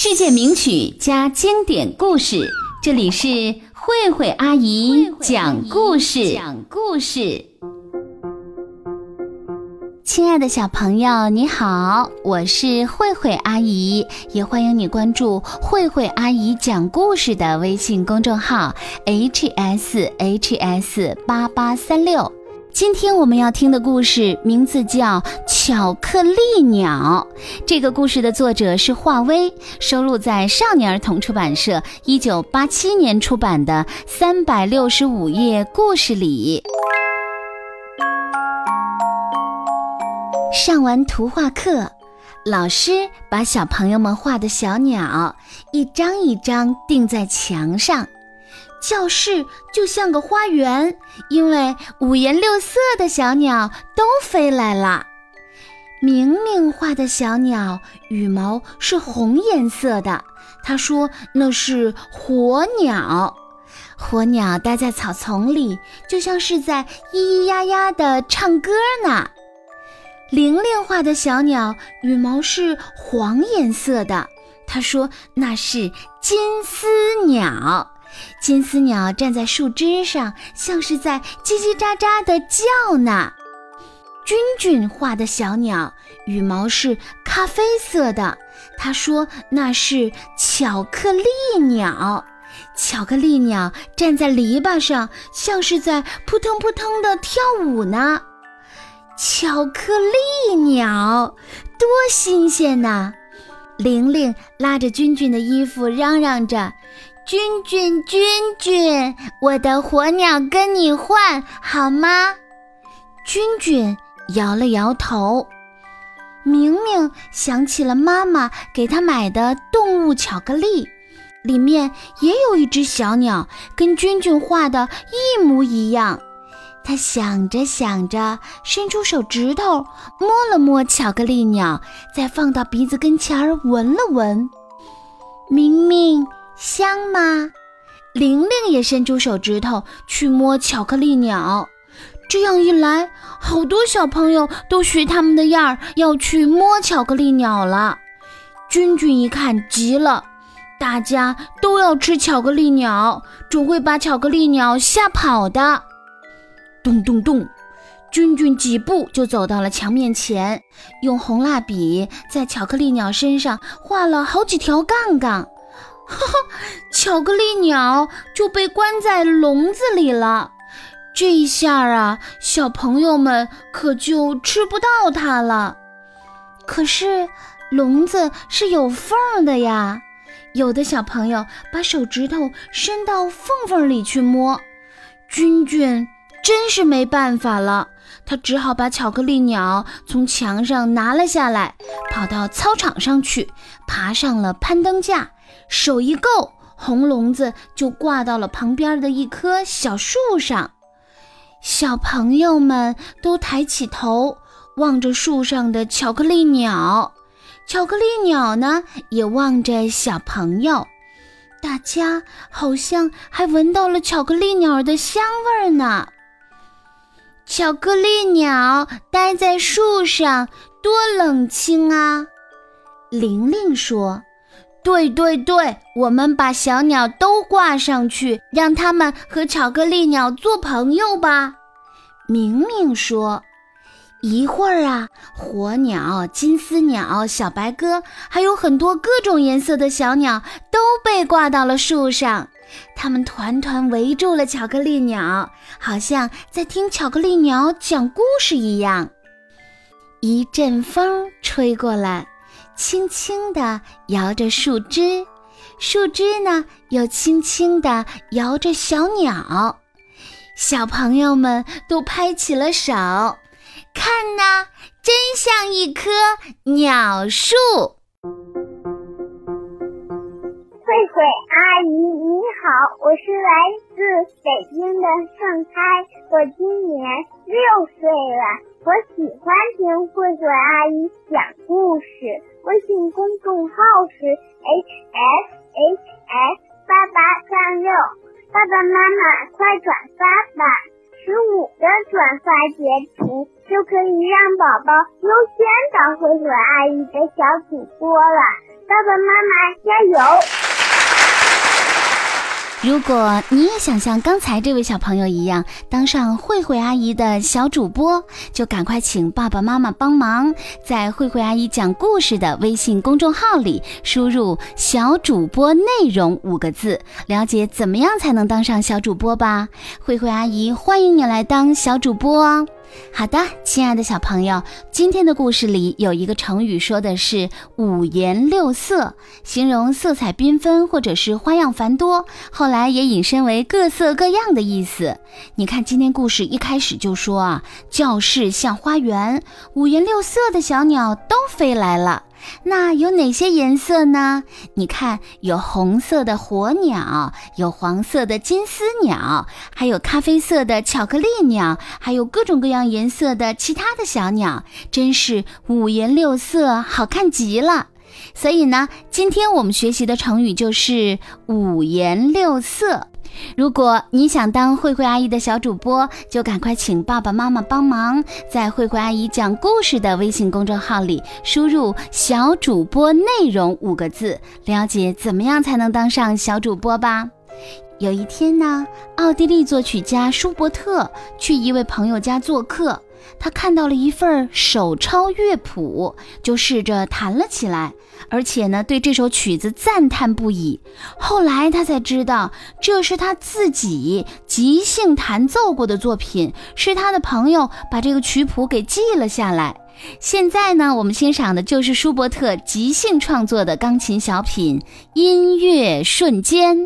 世界名曲加经典故事，这里是慧慧阿姨讲故事。讲故事，亲爱的小朋友，你好，我是慧慧阿姨，也欢迎你关注慧慧阿姨讲故事的微信公众号 h s h s 八八三六。今天我们要听的故事名字叫《巧克力鸟》。这个故事的作者是华威，收录在少年儿童出版社一九八七年出版的《三百六十五页故事》里。上完图画课，老师把小朋友们画的小鸟一张一张钉在墙上。教室就像个花园，因为五颜六色的小鸟都飞来了。明明画的小鸟羽毛是红颜色的，他说那是火鸟。火鸟待在草丛里，就像是在咿咿呀呀的唱歌呢。玲玲画的小鸟羽毛是黄颜色的，他说那是金丝鸟。金丝鸟站在树枝上，像是在叽叽喳喳地叫呢。君君画的小鸟羽毛是咖啡色的，他说那是巧克力鸟。巧克力鸟站在篱笆上，像是在扑腾扑腾地跳舞呢。巧克力鸟，多新鲜呐！玲玲拉着君君的衣服，嚷嚷着。君君君君，我的火鸟跟你换好吗？君君摇了摇头。明明想起了妈妈给他买的动物巧克力，里面也有一只小鸟，跟君君画的一模一样。他想着想着，伸出手指头摸了摸巧克力鸟，再放到鼻子跟前儿闻了闻。明明。香吗？玲玲也伸出手指头去摸巧克力鸟，这样一来，好多小朋友都学他们的样儿要去摸巧克力鸟了。君君一看急了，大家都要吃巧克力鸟，准会把巧克力鸟吓跑的。咚咚咚，君君几步就走到了墙面前，用红蜡笔在巧克力鸟身上画了好几条杠杠。哈哈，巧克力鸟就被关在笼子里了。这一下啊，小朋友们可就吃不到它了。可是笼子是有缝的呀，有的小朋友把手指头伸到缝缝里去摸。君君真是没办法了，他只好把巧克力鸟从墙上拿了下来，跑到操场上去，爬上了攀登架。手一够，红笼子就挂到了旁边的一棵小树上。小朋友们都抬起头望着树上的巧克力鸟，巧克力鸟呢也望着小朋友。大家好像还闻到了巧克力鸟的香味儿呢。巧克力鸟待在树上多冷清啊！玲玲说。对对对，我们把小鸟都挂上去，让它们和巧克力鸟做朋友吧。明明说：“一会儿啊，火鸟、金丝鸟、小白鸽，还有很多各种颜色的小鸟都被挂到了树上，它们团团围住了巧克力鸟，好像在听巧克力鸟讲故事一样。一阵风吹过来。”轻轻地摇着树枝，树枝呢又轻轻地摇着小鸟，小朋友们都拍起了手，看呐，真像一棵鸟树。慧慧阿姨你好，我是来自北京的盛开，我今年六岁了，我喜欢听慧慧阿姨讲故事。微信公众号是 h s h s 八八三六，爸爸妈妈快转发吧！十五个转发截图就可以让宝宝优先当慧慧阿姨的小主播了。爸爸妈妈加油！如果你也想像刚才这位小朋友一样当上慧慧阿姨的小主播，就赶快请爸爸妈妈帮忙，在慧慧阿姨讲故事的微信公众号里输入“小主播内容”五个字，了解怎么样才能当上小主播吧。慧慧阿姨欢迎你来当小主播哦。好的，亲爱的小朋友，今天的故事里有一个成语，说的是五颜六色，形容色彩缤纷或者是花样繁多。后来也引申为各色各样的意思。你看，今天故事一开始就说啊，教室像花园，五颜六色的小鸟都飞来了。那有哪些颜色呢？你看，有红色的火鸟，有黄色的金丝鸟，还有咖啡色的巧克力鸟，还有各种各样颜色的其他的小鸟，真是五颜六色，好看极了。所以呢，今天我们学习的成语就是五颜六色。如果你想当慧慧阿姨的小主播，就赶快请爸爸妈妈帮忙，在慧慧阿姨讲故事的微信公众号里输入“小主播内容”五个字，了解怎么样才能当上小主播吧。有一天呢，奥地利作曲家舒伯特去一位朋友家做客。他看到了一份手抄乐谱，就试着弹了起来，而且呢，对这首曲子赞叹不已。后来他才知道，这是他自己即兴弹奏过的作品，是他的朋友把这个曲谱给记了下来。现在呢，我们欣赏的就是舒伯特即兴创作的钢琴小品《音乐瞬间》。